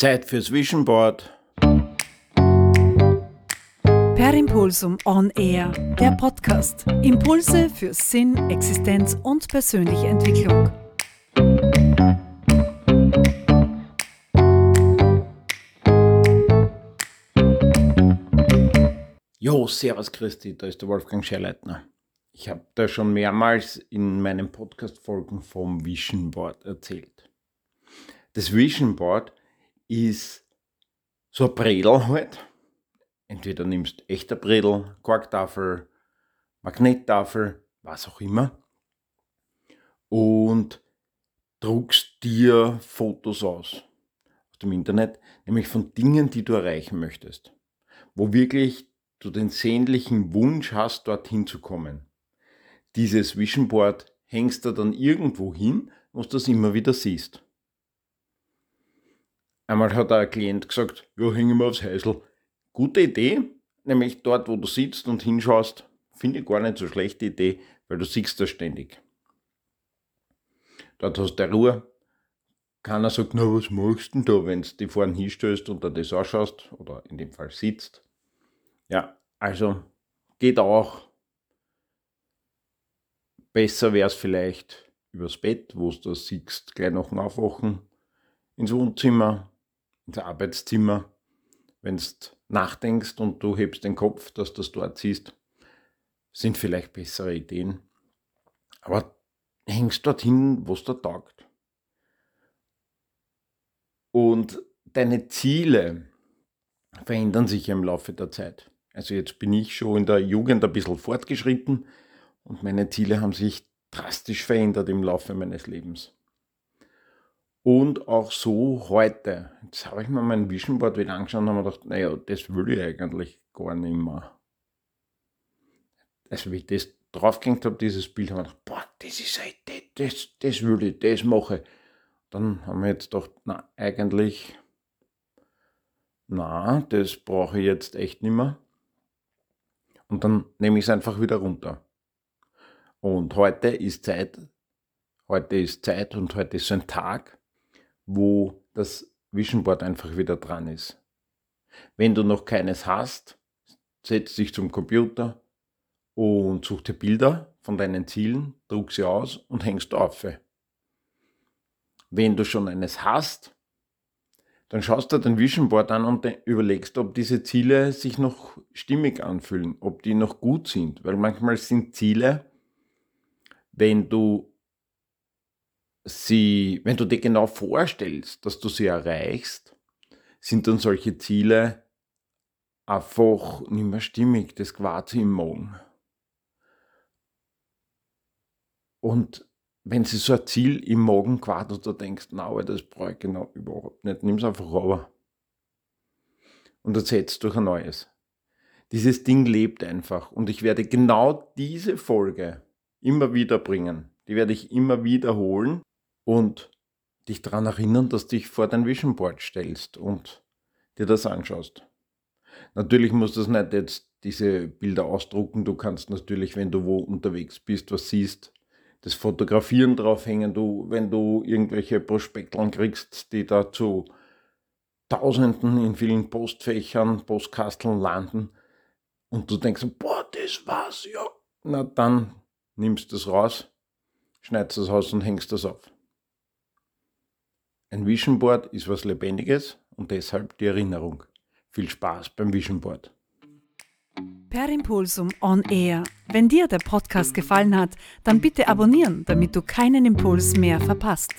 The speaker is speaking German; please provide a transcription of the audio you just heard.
Zeit fürs Vision Board. Per Impulsum On Air, der Podcast. Impulse für Sinn, Existenz und persönliche Entwicklung. Jo, Servus Christi, da ist der Wolfgang Scherleitner. Ich habe da schon mehrmals in meinen Podcast-Folgen vom Vision Board erzählt. Das Vision Board ist so ein Bredel halt. Entweder nimmst echter Bredel, Korktafel, Magnettafel, was auch immer. Und druckst dir Fotos aus aus dem Internet, nämlich von Dingen, die du erreichen möchtest. Wo wirklich du den sehnlichen Wunsch hast, dorthin zu kommen. Dieses Vision Board hängst du dann irgendwo hin, wo du das immer wieder siehst. Einmal hat ein Klient gesagt, ja, hängen wir aufs Häusl. Gute Idee, nämlich dort, wo du sitzt und hinschaust, finde ich gar nicht so schlechte Idee, weil du siehst das ständig. Dort hast du Ruhe. Keiner sagt, na, was machst du denn da, wenn du die vorne hinstößt und da das anschaust oder in dem Fall sitzt. Ja, also geht auch. Besser wäre es vielleicht übers Bett, wo du das siehst, gleich nach dem Aufwachen, ins Wohnzimmer, ins Arbeitszimmer, wenn du nachdenkst und du hebst den Kopf, dass du das dort siehst, sind vielleicht bessere Ideen. Aber hängst dorthin, wo es dir taugt. Und deine Ziele verändern sich im Laufe der Zeit. Also jetzt bin ich schon in der Jugend ein bisschen fortgeschritten und meine Ziele haben sich drastisch verändert im Laufe meines Lebens. Und auch so heute. Jetzt habe ich mir mein Vision Board wieder angeschaut und habe mir gedacht, naja, das will ich eigentlich gar nicht mehr. Also wie ich das draufgehängt habe, dieses Bild, habe ich gedacht, boah, das ist eine Idee, das, das will ich, das mache. Dann haben wir jetzt gedacht, na, eigentlich, na, das brauche ich jetzt echt nicht mehr. Und dann nehme ich es einfach wieder runter. Und heute ist Zeit, heute ist Zeit und heute ist so ein Tag, wo das Vision Board einfach wieder dran ist. Wenn du noch keines hast, setz dich zum Computer und such dir Bilder von deinen Zielen, druck sie aus und hängst auf. Wenn du schon eines hast, dann schaust du dein Vision Board an und überlegst, ob diese Ziele sich noch stimmig anfühlen, ob die noch gut sind. Weil manchmal sind Ziele, wenn du sie, wenn du dir genau vorstellst, dass du sie erreichst, sind dann solche Ziele einfach nicht mehr stimmig, das quasi im Morgen. Und wenn sie so ein Ziel im Magen quasi da denkst, na, das brauche ich genau überhaupt nicht, nimm es einfach runter. Und ersetzt durch ein neues. Dieses Ding lebt einfach. Und ich werde genau diese Folge immer wieder bringen. Die werde ich immer wiederholen und dich daran erinnern, dass du dich vor dein Vision Board stellst und dir das anschaust. Natürlich musst du nicht jetzt diese Bilder ausdrucken. Du kannst natürlich, wenn du wo unterwegs bist, was siehst, das Fotografieren draufhängen. Du, wenn du irgendwelche Prospekteln kriegst, die da zu Tausenden in vielen Postfächern, Postkasteln landen und du denkst, boah, das war's, ja. Na dann nimmst du es raus, schneidest es aus und hängst das auf. Ein Vision Board ist was Lebendiges und deshalb die Erinnerung. Viel Spaß beim Vision Board. Per Impulsum On Air. Wenn dir der Podcast gefallen hat, dann bitte abonnieren, damit du keinen Impuls mehr verpasst.